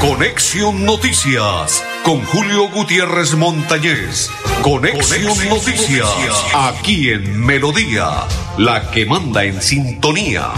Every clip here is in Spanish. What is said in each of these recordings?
Conexión Noticias con Julio Gutiérrez Montañez. Conexión, Noticias, aquí en Melodía, la que manda en sintonía.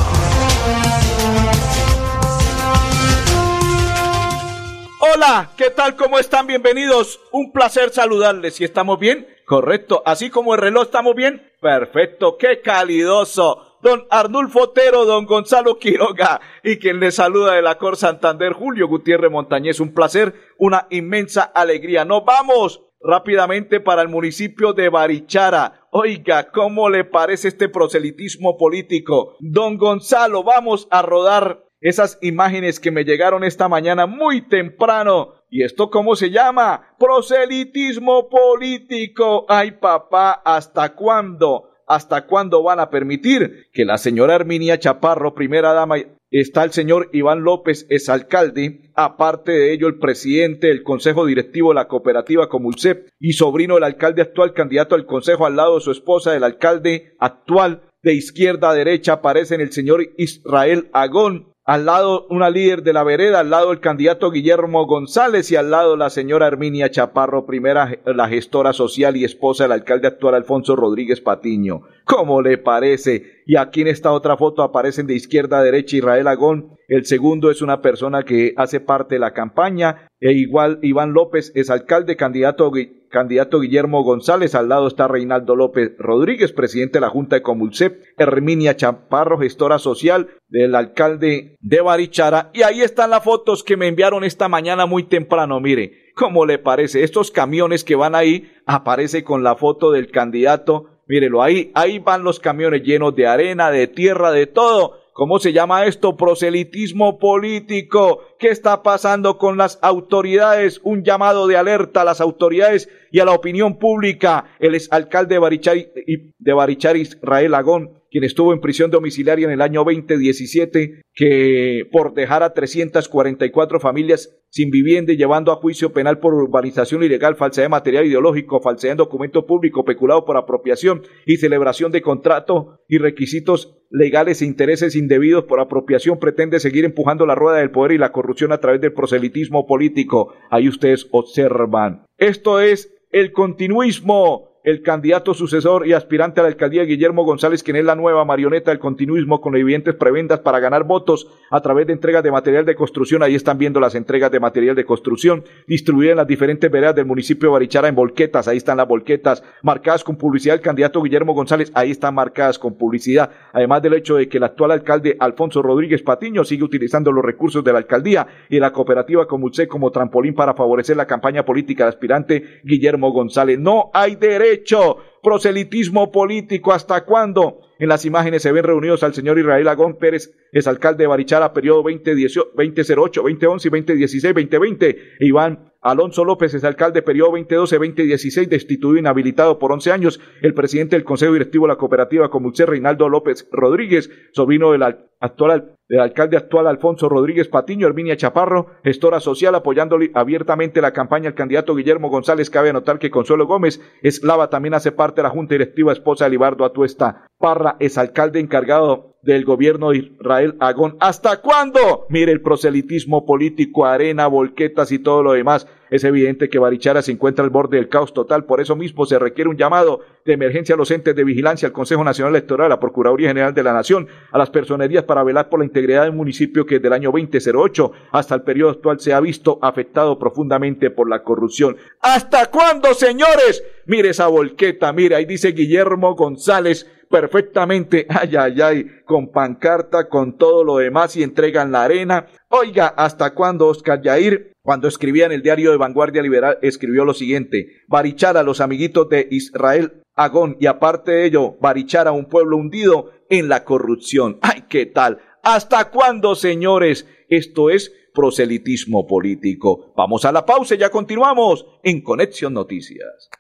Hola, ¿qué tal? ¿Cómo están? Bienvenidos. Un placer saludarles. ¿Si estamos bien? Correcto. Así como el reloj estamos bien. Perfecto. Qué calidoso don Arnulfo Otero, don Gonzalo Quiroga y quien le saluda de la Cor Santander, Julio Gutiérrez Montañez. Un placer, una inmensa alegría. Nos vamos rápidamente para el municipio de Barichara. Oiga, ¿cómo le parece este proselitismo político? Don Gonzalo, vamos a rodar esas imágenes que me llegaron esta mañana muy temprano. ¿Y esto cómo se llama? Proselitismo político. Ay, papá, ¿hasta cuándo? ¿Hasta cuándo van a permitir que la señora Herminia Chaparro, primera dama, está el señor Iván López, es alcalde, aparte de ello el presidente del Consejo Directivo de la Cooperativa Comulcep y sobrino del alcalde actual, candidato al Consejo al lado de su esposa, del alcalde actual de izquierda a derecha, aparecen el señor Israel Agón, al lado una líder de la vereda, al lado el candidato Guillermo González y al lado la señora Herminia Chaparro, primera la gestora social y esposa del alcalde actual Alfonso Rodríguez Patiño. ¿Cómo le parece? Y aquí en esta otra foto aparecen de izquierda a derecha Israel Agón, el segundo es una persona que hace parte de la campaña, e igual Iván López es alcalde, candidato candidato Guillermo González, al lado está Reinaldo López Rodríguez, presidente de la Junta de Comulcep, Herminia Chaparro, gestora social del alcalde de Barichara, y ahí están las fotos que me enviaron esta mañana muy temprano, mire, ¿cómo le parece? Estos camiones que van ahí, aparece con la foto del candidato, mírelo ahí, ahí van los camiones llenos de arena, de tierra, de todo, ¿Cómo se llama esto? Proselitismo político. ¿Qué está pasando con las autoridades? Un llamado de alerta a las autoridades y a la opinión pública. El exalcalde de Barichar, de Barichar Israel Agón quien estuvo en prisión domiciliaria en el año 2017, que por dejar a 344 familias sin vivienda y llevando a juicio penal por urbanización ilegal, falsedad de material ideológico, falsedad en documento público, peculado por apropiación y celebración de contrato y requisitos legales e intereses indebidos por apropiación, pretende seguir empujando la rueda del poder y la corrupción a través del proselitismo político. Ahí ustedes observan. Esto es el continuismo el candidato sucesor y aspirante a la alcaldía Guillermo González, quien es la nueva marioneta del continuismo con evidentes prebendas para ganar votos a través de entregas de material de construcción. Ahí están viendo las entregas de material de construcción distribuidas en las diferentes veredas del municipio de Barichara en volquetas. Ahí están las volquetas marcadas con publicidad. El candidato Guillermo González, ahí están marcadas con publicidad. Además del hecho de que el actual alcalde Alfonso Rodríguez Patiño sigue utilizando los recursos de la alcaldía y la cooperativa Comulce como trampolín para favorecer la campaña política del aspirante Guillermo González. No hay derecho hecho proselitismo político. ¿Hasta cuándo? En las imágenes se ven reunidos al señor Israel Agón Pérez, es alcalde de Barichara, periodo 2018, 2008, 2011 y 2016, 2020. Iván Alonso López es alcalde, periodo 2012-2016, destituido e inhabilitado por 11 años. El presidente del Consejo Directivo de la Cooperativa Comulce, Reinaldo López Rodríguez, sobrino del actual alcalde actual Alfonso Rodríguez Patiño, Herminia Chaparro, gestora social, apoyándole abiertamente la campaña al candidato Guillermo González. Cabe anotar que Consuelo Gómez Eslava también hace parte de la Junta Directiva, esposa de Libardo Atuesta. Parra es alcalde encargado del gobierno de Israel Agón. ¿Hasta cuándo? Mire el proselitismo político, arena, volquetas y todo lo demás. Es evidente que Barichara se encuentra al borde del caos total. Por eso mismo se requiere un llamado de emergencia a los entes de vigilancia, al Consejo Nacional Electoral, a la Procuraduría General de la Nación, a las personerías para velar por la integridad del municipio que desde el año 2008 hasta el periodo actual se ha visto afectado profundamente por la corrupción. ¿Hasta cuándo, señores? Mire esa volqueta, mire, ahí dice Guillermo González perfectamente, ay, ay, ay, con pancarta, con todo lo demás y entregan la arena. Oiga, ¿hasta cuándo Oscar Yair, cuando escribía en el diario de Vanguardia Liberal, escribió lo siguiente, Barichara, los amiguitos de Israel Agón, y aparte de ello, Barichara, un pueblo hundido en la corrupción. Ay, ¿qué tal? ¿Hasta cuándo, señores? Esto es proselitismo político. Vamos a la pausa y ya continuamos en Conexión Noticias.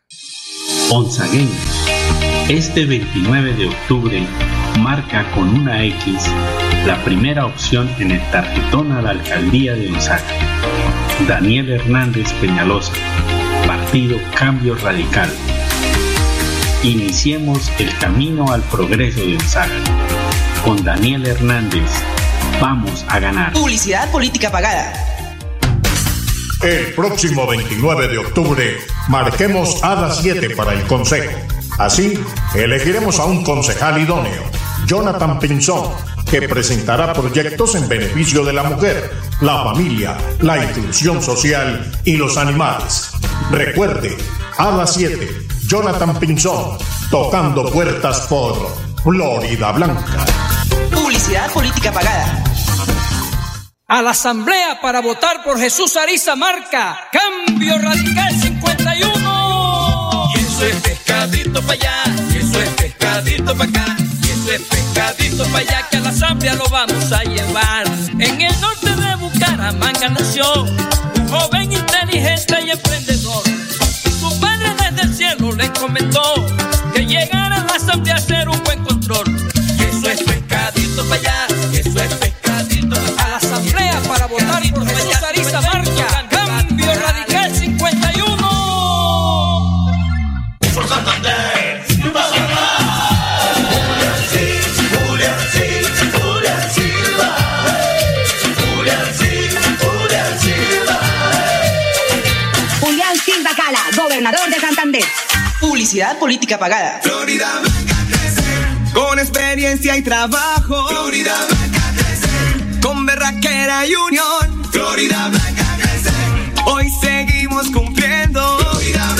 Este 29 de octubre marca con una X la primera opción en el tarjetón a la alcaldía de Gonzaga. Daniel Hernández Peñalosa, Partido Cambio Radical. Iniciemos el camino al progreso de Gonzaga. Con Daniel Hernández. Vamos a ganar. Publicidad política pagada. El próximo 29 de octubre marquemos a las 7 para el Consejo. Así, elegiremos a un concejal idóneo, Jonathan Pinzón, que presentará proyectos en beneficio de la mujer, la familia, la inclusión social y los animales. Recuerde, a las 7, Jonathan Pinzón, tocando puertas por Florida Blanca. Publicidad política pagada. A la asamblea para votar por Jesús Ariza Marca. Cambio Radical 51. Y eso es pescadito para allá, eso es pescadito para acá, eso es pescadito para allá que a la asamblea lo vamos a llevar. En el norte de Bucaramanga nació un joven inteligente y emprendedor. Su padre desde el cielo le comentó política pagada. Florida Blanca crece, con experiencia y trabajo. Florida Blanca crece, con berraquera y unión. Florida Blanca crece, hoy seguimos cumpliendo. Florida Blanca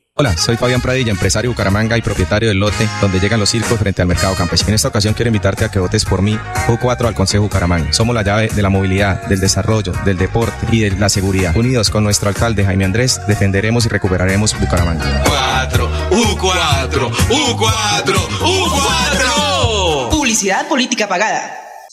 Hola, soy Fabián Pradilla, empresario de Bucaramanga y propietario del lote donde llegan los circos frente al mercado campesino. En esta ocasión quiero invitarte a que votes por mí, U4 al Consejo Bucaramanga. Somos la llave de la movilidad, del desarrollo, del deporte y de la seguridad. Unidos con nuestro alcalde Jaime Andrés, defenderemos y recuperaremos Bucaramanga. 4, U4, U4, U4. Publicidad política pagada.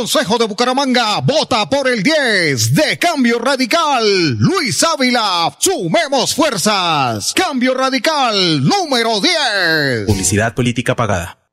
Consejo de Bucaramanga, vota por el 10 de Cambio Radical. Luis Ávila, sumemos fuerzas. Cambio Radical número 10. Publicidad política pagada.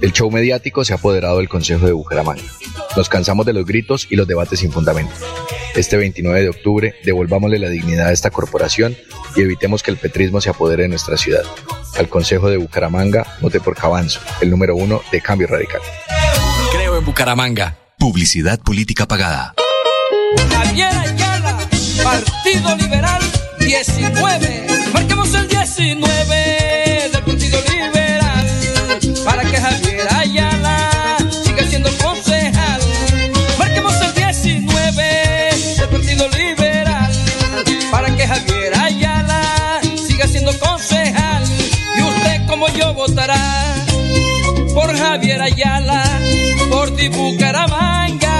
El show mediático se ha apoderado del Consejo de Bucaramanga. Nos cansamos de los gritos y los debates sin fundamento. Este 29 de octubre devolvámosle la dignidad a esta corporación y evitemos que el petrismo se apodere de nuestra ciudad. Al Consejo de Bucaramanga, vote por Cabanzo, el número uno de Cambio Radical. Creo en Bucaramanga. Publicidad política pagada. Javier Ayala, Partido Liberal 19. Marquemos el 19 Bucaramanga.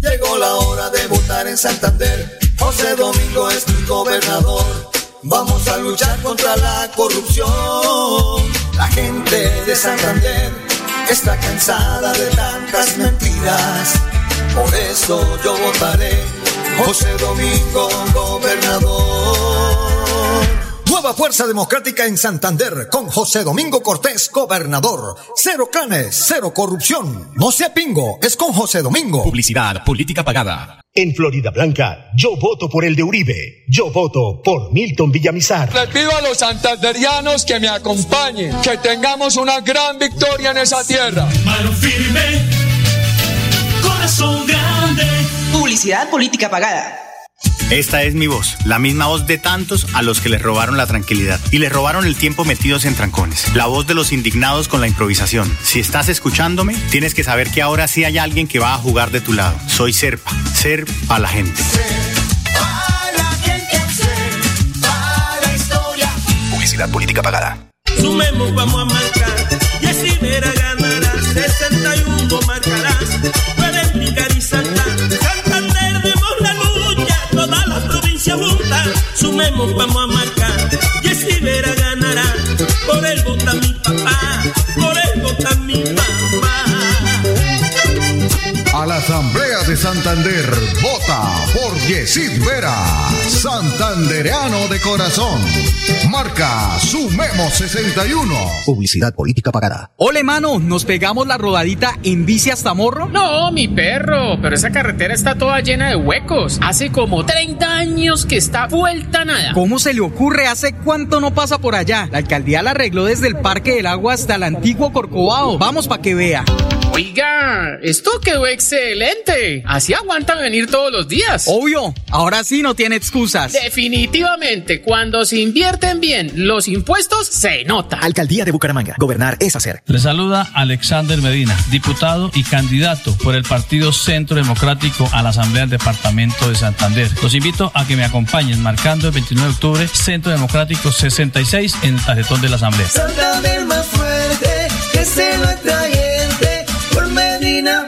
Llegó la hora de votar en Santander. José Domingo es tu gobernador. Vamos a luchar contra la corrupción. La gente de Santander está cansada de tantas mentiras. Por eso yo votaré José Domingo, gobernador. Nueva Fuerza Democrática en Santander con José Domingo Cortés, gobernador. Cero clanes, cero corrupción. No sea pingo, es con José Domingo. Publicidad, política pagada. En Florida Blanca, yo voto por el de Uribe. Yo voto por Milton Villamizar. Les pido a los santanderianos que me acompañen, que tengamos una gran victoria en esa tierra. Mano firme, corazón grande. Publicidad política pagada. Esta es mi voz, la misma voz de tantos a los que les robaron la tranquilidad y les robaron el tiempo metidos en trancones. La voz de los indignados con la improvisación. Si estás escuchándome, tienes que saber que ahora sí hay alguien que va a jugar de tu lado. Soy Serpa, ser a la gente. Publicidad política pagada. Sumemos, vamos a marcar. Y así Sumemos, vamos a marcar. Así verá ganará. Por él vota mi papá. Por él vota mi papá. A la Asamblea de Santander, vota por Yesid Vera, santandereano de corazón. Marca Sumemos 61. Publicidad política pagada. Ole, mano, ¿nos pegamos la rodadita en bici hasta Morro? No, mi perro, pero esa carretera está toda llena de huecos. Hace como 30 años que está vuelta nada. ¿Cómo se le ocurre? ¿Hace cuánto no pasa por allá? La alcaldía la arregló desde el Parque del Agua hasta el antiguo Corcovado. Vamos pa' que vea. Oiga, esto quedó excelente. Así aguantan venir todos los días. Obvio, ahora sí no tiene excusas. Definitivamente, cuando se invierten bien los impuestos, se nota. Alcaldía de Bucaramanga. Gobernar es hacer. Le saluda Alexander Medina, diputado y candidato por el Partido Centro Democrático a la Asamblea del Departamento de Santander. Los invito a que me acompañen marcando el 29 de octubre Centro Democrático 66 en el tarjetón de la Asamblea. Santander más fuerte, que se lo atrayente.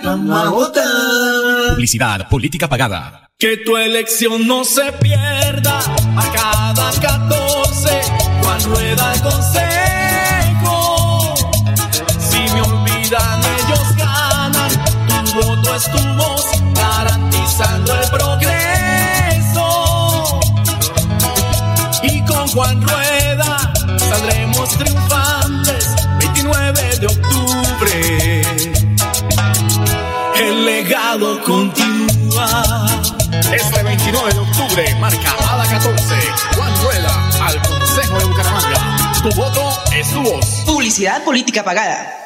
Vamos a votar. Publicidad política pagada. Que tu elección no se pierda a cada 14 Juan Rueda el consejo. Si me olvidan, ellos ganan. Tu voto es tu voz, garantizando el progreso. Y con Juan Rueda legado continúa. Este 29 de octubre marca a la 14. Juan Rueda al Consejo de Bucaramanga. Tu voto es tu voz. Publicidad política pagada.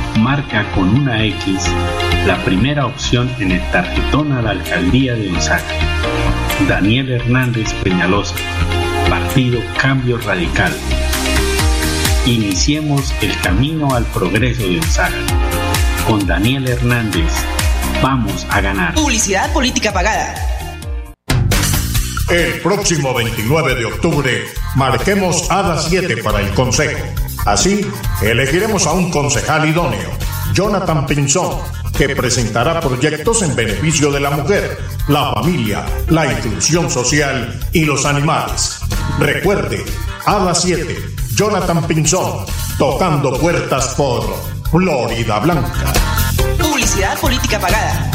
marca con una X la primera opción en el tarjetón a la alcaldía de Onzaga. Daniel Hernández Peñalosa, Partido Cambio Radical. Iniciemos el camino al progreso de Onzaga. Con Daniel Hernández, vamos a ganar. Publicidad política pagada. El próximo 29 de octubre marquemos a las 7 para el Consejo. Así, elegiremos a un concejal idóneo, Jonathan Pinzón, que presentará proyectos en beneficio de la mujer, la familia, la inclusión social y los animales. Recuerde, a las 7, Jonathan Pinzón, tocando puertas por Florida Blanca. Publicidad política pagada.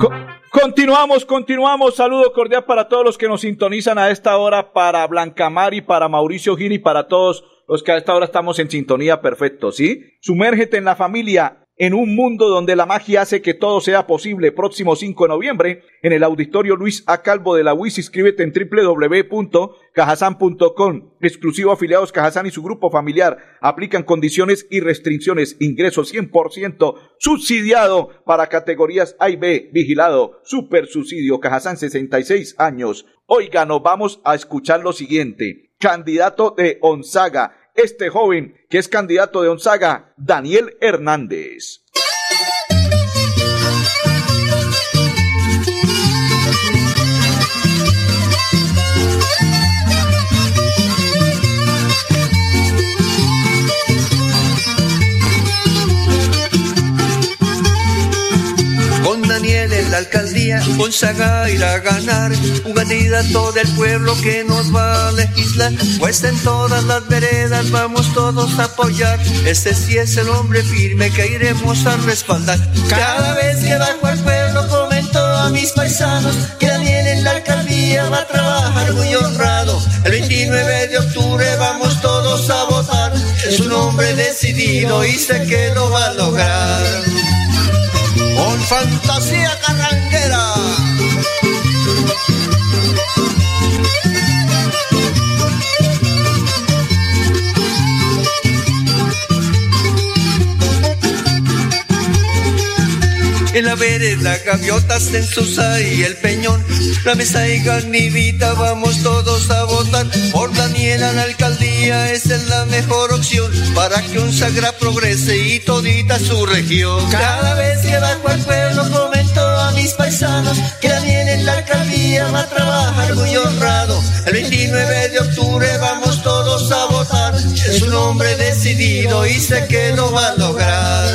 Co- continuamos, continuamos. Saludo cordial para todos los que nos sintonizan a esta hora, para Blancamar y para Mauricio Gil y para todos que a esta hora estamos en sintonía perfecto, ¿sí? Sumérgete en la familia. En un mundo donde la magia hace que todo sea posible, próximo 5 de noviembre, en el auditorio Luis A. Calvo de la UIS, inscríbete en www.cajasan.com. Exclusivo afiliados Cajazán y su grupo familiar. Aplican condiciones y restricciones. Ingreso 100% subsidiado para categorías A y B. Vigilado. Super subsidio. Cajazán 66 años. Oiga, nos vamos a escuchar lo siguiente. Candidato de Onzaga este joven que es candidato de Onzaga, Daniel Hernández. La alcaldía, Gonzaga irá a ganar. Un candidato del pueblo que nos va a legislar. Pues en todas las veredas vamos todos a apoyar. Este sí es el hombre firme que iremos a respaldar. Cada vez que bajo al pueblo comento a mis paisanos que Daniel en la alcaldía va a trabajar muy honrado. El 29 de octubre vamos todos a votar. Es un hombre decidido y sé que lo va a lograr fantasía carranguera. En la vereda, gaviotas en Susa y el Peñón, la mesa y garnidita, vamos todos a votar. Por Daniela la alcaldía, esa es la mejor opción para que un sagra progrese y todita su región. Cada vez que bajo al pueblo comento a mis paisanos que Daniel en la alcaldía va a trabajar muy honrado. El 29 de octubre vamos todos a votar. Es un hombre decidido y sé que lo va a lograr.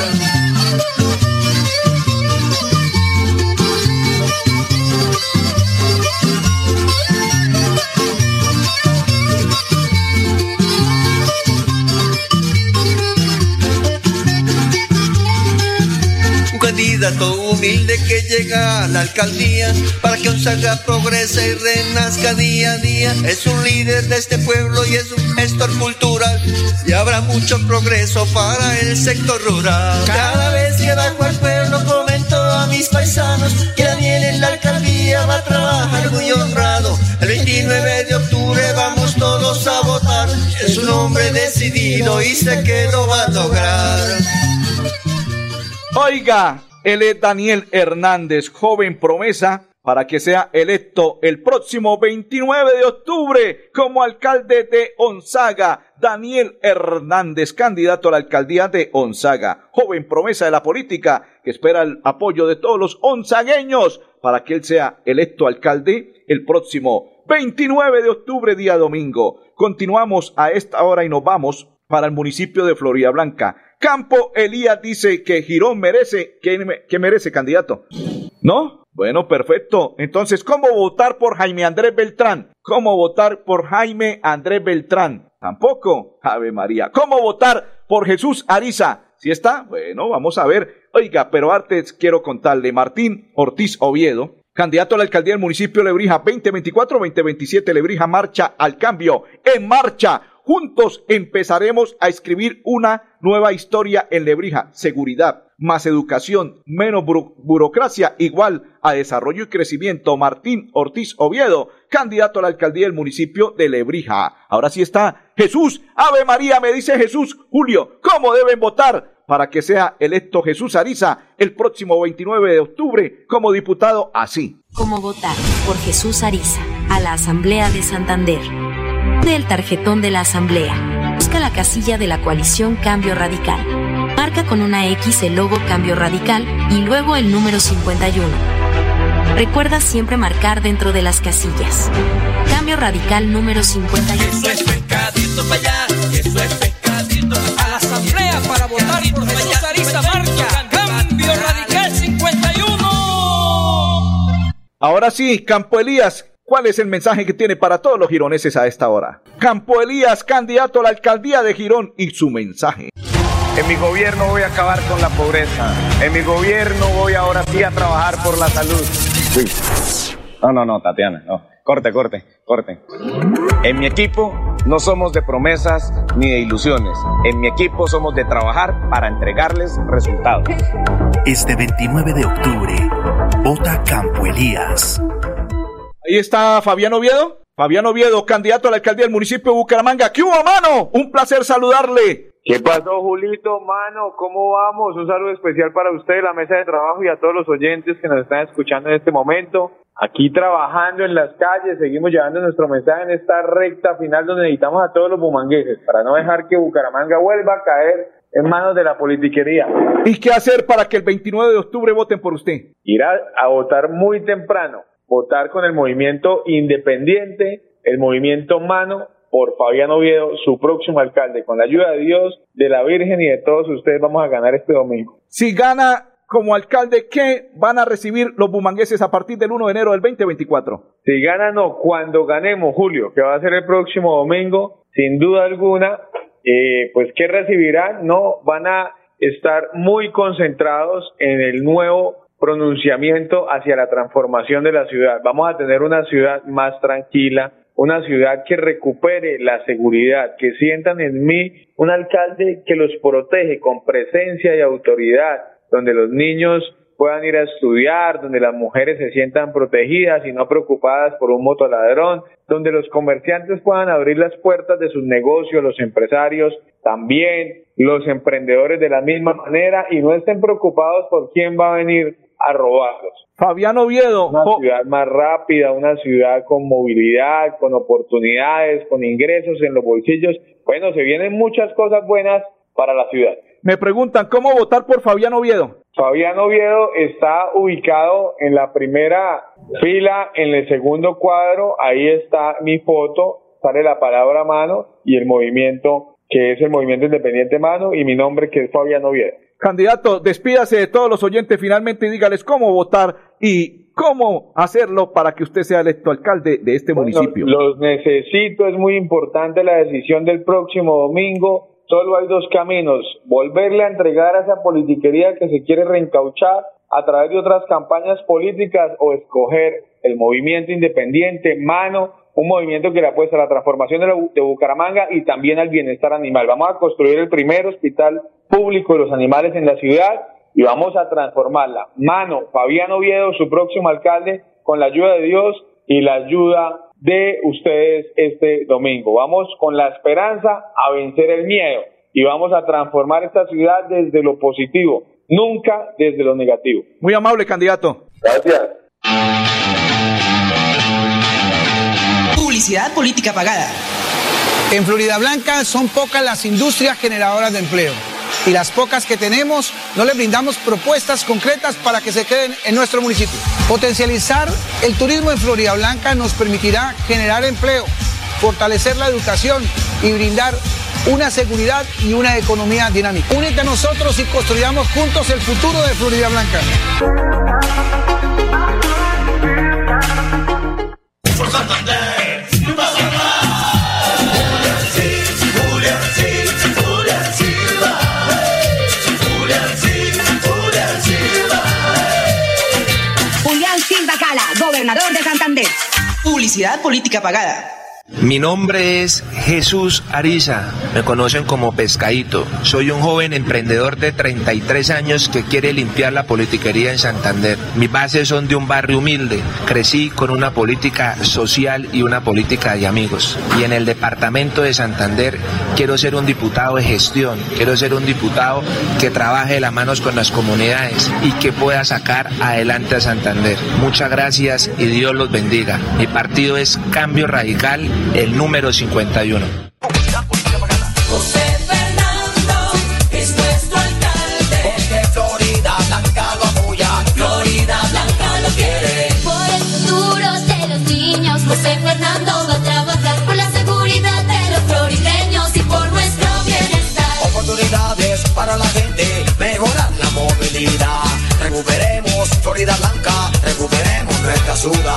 Candidato humilde que llega a la alcaldía para que Onzaga progrese y renazca día a día. Es un líder de este pueblo y es un gestor cultural y habrá mucho progreso para el sector rural. Cada vez que bajo al pueblo comento a mis paisanos que Daniel en la alcaldía va a trabajar muy honrado. El 29 de octubre vamos todos a votar. Es un hombre decidido y sé que lo va a lograr. Oiga, él es Daniel Hernández, joven promesa para que sea electo el próximo 29 de octubre como alcalde de Onzaga. Daniel Hernández, candidato a la alcaldía de Onzaga, joven promesa de la política que espera el apoyo de todos los onzagueños para que él sea electo alcalde el próximo 29 de octubre, día domingo. Continuamos a esta hora y nos vamos para el municipio de Florida Blanca. Campo Elías dice que Girón merece, que, merece candidato. ¿No? Bueno, perfecto. Entonces, ¿cómo votar por Jaime Andrés Beltrán? ¿Cómo votar por Jaime Andrés Beltrán? Tampoco. Ave María. ¿Cómo votar por Jesús Ariza? ¿Sí está? Bueno, vamos a ver. Oiga, pero antes quiero contarle, Martín Ortiz Oviedo, candidato a la alcaldía del municipio de Lebrija 2024-2027, Lebrija marcha al cambio, en marcha. Juntos empezaremos a escribir una nueva historia en Lebrija. Seguridad, más educación, menos buro burocracia, igual a desarrollo y crecimiento. Martín Ortiz Oviedo, candidato a la alcaldía del municipio de Lebrija. Ahora sí está Jesús. Ave María, me dice Jesús. Julio, ¿cómo deben votar? para que sea electo Jesús Ariza el próximo 29 de octubre como diputado así. ¿Cómo votar por Jesús Ariza a la Asamblea de Santander? Del tarjetón de la Asamblea. Busca la casilla de la coalición Cambio Radical. Marca con una X el logo Cambio Radical y luego el número 51. Recuerda siempre marcar dentro de las casillas. Cambio Radical número 51. Eso es pescadito para allá, eso es pescadito A la asamblea para votar por Jesús Ariza Marca. Cambio Radical 51. Ahora sí, Campo Elías, ¿cuál es el mensaje que tiene para todos los gironeses a esta hora? Campo Elías, candidato a la alcaldía de Girón y su mensaje. En mi gobierno voy a acabar con la pobreza. En mi gobierno voy ahora sí a trabajar por la salud. Uy. No, no, no, Tatiana, no. Corte, corte, corte. En mi equipo no somos de promesas ni de ilusiones. En mi equipo somos de trabajar para entregarles resultados. Este 29 de octubre, vota Campo Elías. Ahí está Fabián Oviedo. Fabián Oviedo, candidato a la alcaldía del municipio de Bucaramanga. ¿Qué hubo, mano? Un placer saludarle. ¿Qué pasó, Julito, mano? ¿Cómo vamos? Un saludo especial para usted, la mesa de trabajo y a todos los oyentes que nos están escuchando en este momento. aquí trabajando en las calles, seguimos llevando nuestro mensaje en esta recta final donde necesitamos a todos los bumangueses para no dejar que Bucaramanga vuelva a caer en manos de la politiquería. ¿Y qué hacer para que el 29 de octubre voten por usted? Ir a, a votar muy temprano, votar con el movimiento independiente, el movimiento Mano, por Fabián Oviedo, su próximo alcalde. Con la ayuda de Dios, de la Virgen y de todos ustedes vamos a ganar este domingo. Si gana como alcalde, ¿qué van a recibir los bumangueses a partir del 1 de enero del 2024? Si gana, no, cuando ganemos, Julio, que va a ser el próximo domingo, sin duda alguna, eh, pues ¿qué recibirán? No, van a estar muy concentrados en el nuevo pronunciamiento hacia la transformación de la ciudad. Vamos a tener una ciudad más tranquila, una ciudad que recupere la seguridad, que sientan en mí un alcalde que los protege con presencia y autoridad, donde los niños puedan ir a estudiar, donde las mujeres se sientan protegidas y no preocupadas por un motoladrón, donde los comerciantes puedan abrir las puertas de sus negocios, los empresarios también, los emprendedores de la misma manera y no estén preocupados por quién va a venir a robarlos. Fabián Oviedo. Una ciudad más rápida, una ciudad con movilidad, con oportunidades, con ingresos en los bolsillos. Bueno, se vienen muchas cosas buenas para la ciudad. Me preguntan, ¿cómo votar por Fabián Oviedo? Fabián Oviedo está ubicado en la primera fila, en el segundo cuadro, ahí está mi foto, sale la palabra mano y el movimiento que es el Movimiento Independiente Mano y mi nombre que es Fabián Oviedo. Candidato, despídase de todos los oyentes finalmente y dígales cómo votar y cómo hacerlo para que usted sea electo alcalde de este Bueno, municipio. Los necesito, es muy importante la decisión del próximo domingo. Solo hay dos caminos, volverle a entregar a esa politiquería que se quiere reencauchar a través de otras campañas políticas o escoger el movimiento independiente, mano, un movimiento que le apuesta a la transformación de, la- de Bucaramanga y también al bienestar animal. Vamos a construir el primer hospital público de los animales en la ciudad y vamos a transformarla. Mano, Fabián Oviedo, su próximo alcalde, con la ayuda de Dios y la ayuda de ustedes este domingo. Vamos con la esperanza a vencer el miedo y vamos a transformar esta ciudad desde lo positivo, nunca desde lo negativo. Muy amable, candidato. Gracias. Publicidad política pagada. En Florida Blanca son pocas las industrias generadoras de empleo. Y las pocas que tenemos, no les brindamos propuestas concretas para que se queden en nuestro municipio. Potencializar el turismo en Florida Blanca nos permitirá generar empleo, fortalecer la educación y brindar una seguridad y una economía dinámica. Únete a nosotros y construyamos juntos el futuro de Florida Blanca. Publicidad política pagada. Mi nombre es Jesús Ariza, me conocen como Pescadito. Soy un joven emprendedor de 33 años que quiere limpiar la politiquería en Santander. Mis bases son de un barrio humilde. Crecí con una política social y una política de amigos. Y en el departamento de Santander quiero ser un diputado de gestión, quiero ser un diputado que trabaje de las manos con las comunidades y que pueda sacar adelante a Santander. Muchas gracias y Dios los bendiga. Mi partido es Cambio Radical, el número 51. José Fernando es nuestro alcalde. Porque Florida Blanca lo apoya. Florida Blanca lo quiere. Por el futuro de los niños, José Fernando va a trabajar por la seguridad de los florideños y por nuestro bienestar. Oportunidades para la gente, mejorar la movilidad. Recuperemos Florida Blanca, recuperemos nuestra ciudad.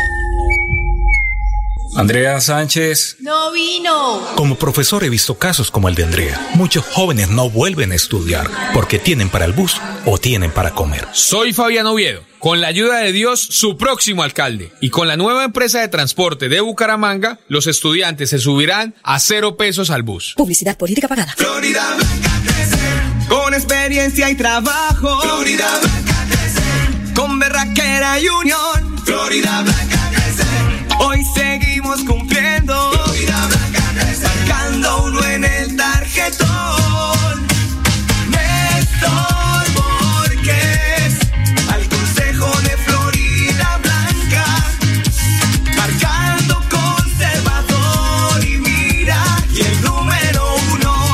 Andrea Sánchez. No vino. Como profesor he visto casos como el de Andrea. Muchos jóvenes no vuelven a estudiar porque tienen para el bus o tienen para comer. Soy Fabián Oviedo. Con la ayuda de Dios, su próximo alcalde. Y con la nueva empresa de transporte de Bucaramanga, los estudiantes se subirán a cero pesos al bus. Publicidad política pagada. Florida Blanca crece. Con experiencia y trabajo. Florida Blanca crece. Con berraquera y unión. Florida Blanca crece. Hoy seguimos cumpliendo. Florida Blanca crece. Sacando uno en el tarjetón. Néstor Borges. Al consejo de Florida Blanca. Marcando conservador y mira. Y el número uno.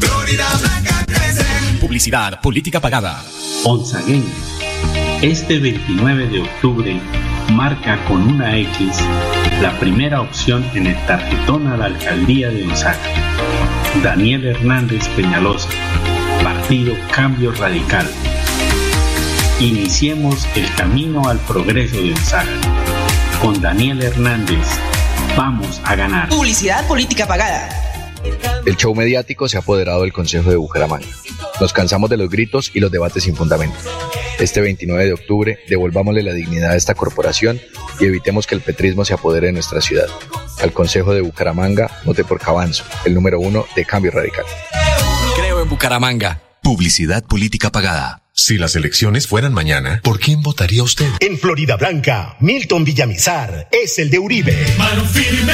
Florida Blanca crece. Publicidad, política pagada. Onzagueños. Este 29 de octubre marca con una X la primera opción en el tarjetón a la alcaldía de Onzaga. Daniel Hernández Peñalosa, Partido Cambio Radical. Iniciemos el camino al progreso de Onzaga. Con Daniel Hernández, vamos a ganar. Publicidad política pagada. El show mediático se ha apoderado del Consejo de Bucaramanga. Nos cansamos de los gritos y los debates sin fundamento. Este 29 de octubre, devolvámosle la dignidad a esta corporación y evitemos que el petrismo se apodere de nuestra ciudad. Al Consejo de Bucaramanga, vote por Cabanzo, el número uno de Cambio Radical. Creo en Bucaramanga. Publicidad política pagada. Si las elecciones fueran mañana, ¿por quién votaría usted? En Florida Blanca, Milton Villamizar es el de Uribe. Mano firme.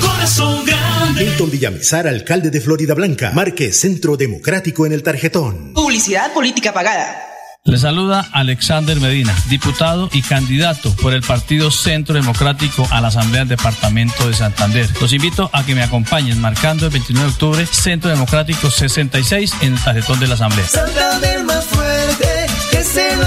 Corazón grande. Milton Villamizar, alcalde de Florida Blanca. Marque Centro Democrático en el tarjetón. Publicidad política pagada. Le saluda Alexander Medina, diputado y candidato por el Partido Centro Democrático a la Asamblea del Departamento de Santander. Los invito a que me acompañen marcando el 29 de octubre Centro Democrático 66 en el tarjetón de la Asamblea. Santander más fuerte, que se lo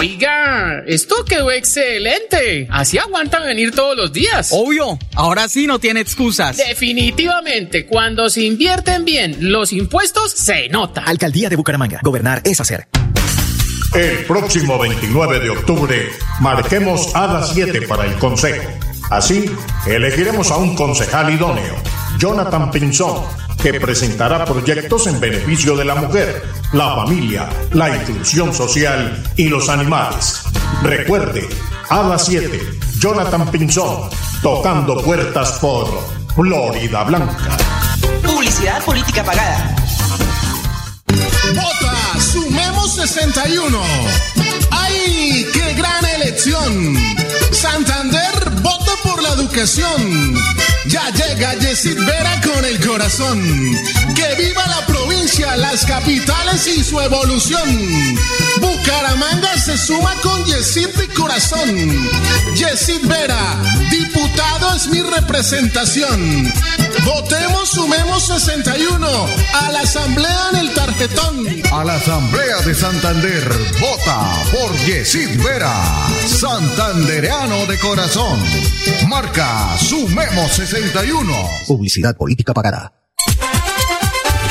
Oiga, esto quedó excelente. Así aguantan venir todos los días. Obvio, ahora sí no tiene excusas. Definitivamente, cuando se invierten bien los impuestos, se nota. Alcaldía de Bucaramanga. Gobernar es hacer. El próximo 29 de octubre marquemos a las 7 para el Consejo. Así, elegiremos a un concejal idóneo, Jonathan Pinzón, que presentará proyectos en beneficio de la mujer, la familia, la inclusión social y los animales. Recuerde, a las 7, Jonathan Pinzón, tocando puertas por Florida Blanca. Publicidad política pagada. Vota Sumemos 61. ¡Ay, qué gran elección! Santander educación. Ya llega Yesid Vera con el corazón. Que viva la provincia, las capitales y su evolución. Bucaramanga se suma con Yesid de corazón. Yesid Vera, diputado es mi representación. Votemos, sumemos 61 a la asamblea en el tarjetón. A la Asamblea de Santander, vota por Yesid Vera, santandereano de corazón. Marca Sumemos 61. Publicidad política pagada.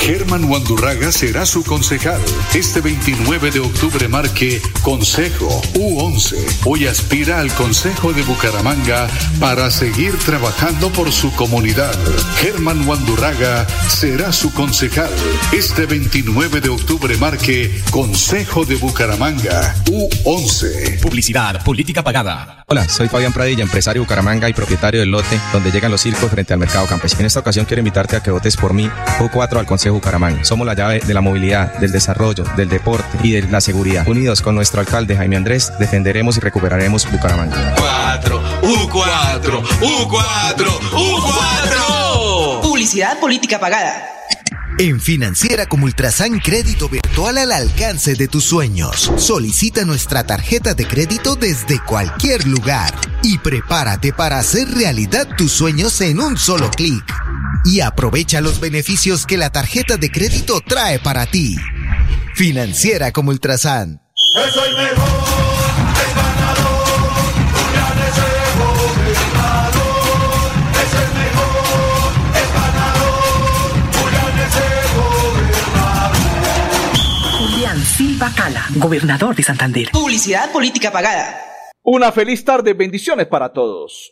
Germán Wandurraga será su concejal. Este 29 de octubre marque Consejo U11. Hoy aspira al Consejo de Bucaramanga para seguir trabajando por su comunidad. Germán Wandurraga será su concejal. Este 29 de octubre marque Consejo de Bucaramanga U11. Publicidad política pagada. Hola, soy Fabián Pradilla, empresario de Bucaramanga y propietario del lote donde llegan los circos frente al mercado campesino. En esta ocasión quiero invitarte a que votes por mí, U4 al Consejo Bucaramanga. Somos la llave de la movilidad, del desarrollo, del deporte y de la seguridad. Unidos con nuestro alcalde Jaime Andrés, defenderemos y recuperaremos Bucaramanga. 4, U4, U4, U4. Publicidad política pagada. En Financiera como Ultrasan Crédito Virtual al alcance de tus sueños. Solicita nuestra tarjeta de crédito desde cualquier lugar y prepárate para hacer realidad tus sueños en un solo clic. Y aprovecha los beneficios que la tarjeta de crédito trae para ti. Financiera como Ultrasan. Soy mejor, es ganador, Julián es el gobernador. Es el mejor, es ganador, Julián es el gobernador. Julián Silva Cala, gobernador de Santander. Publicidad política pagada. Una feliz tarde, bendiciones para todos.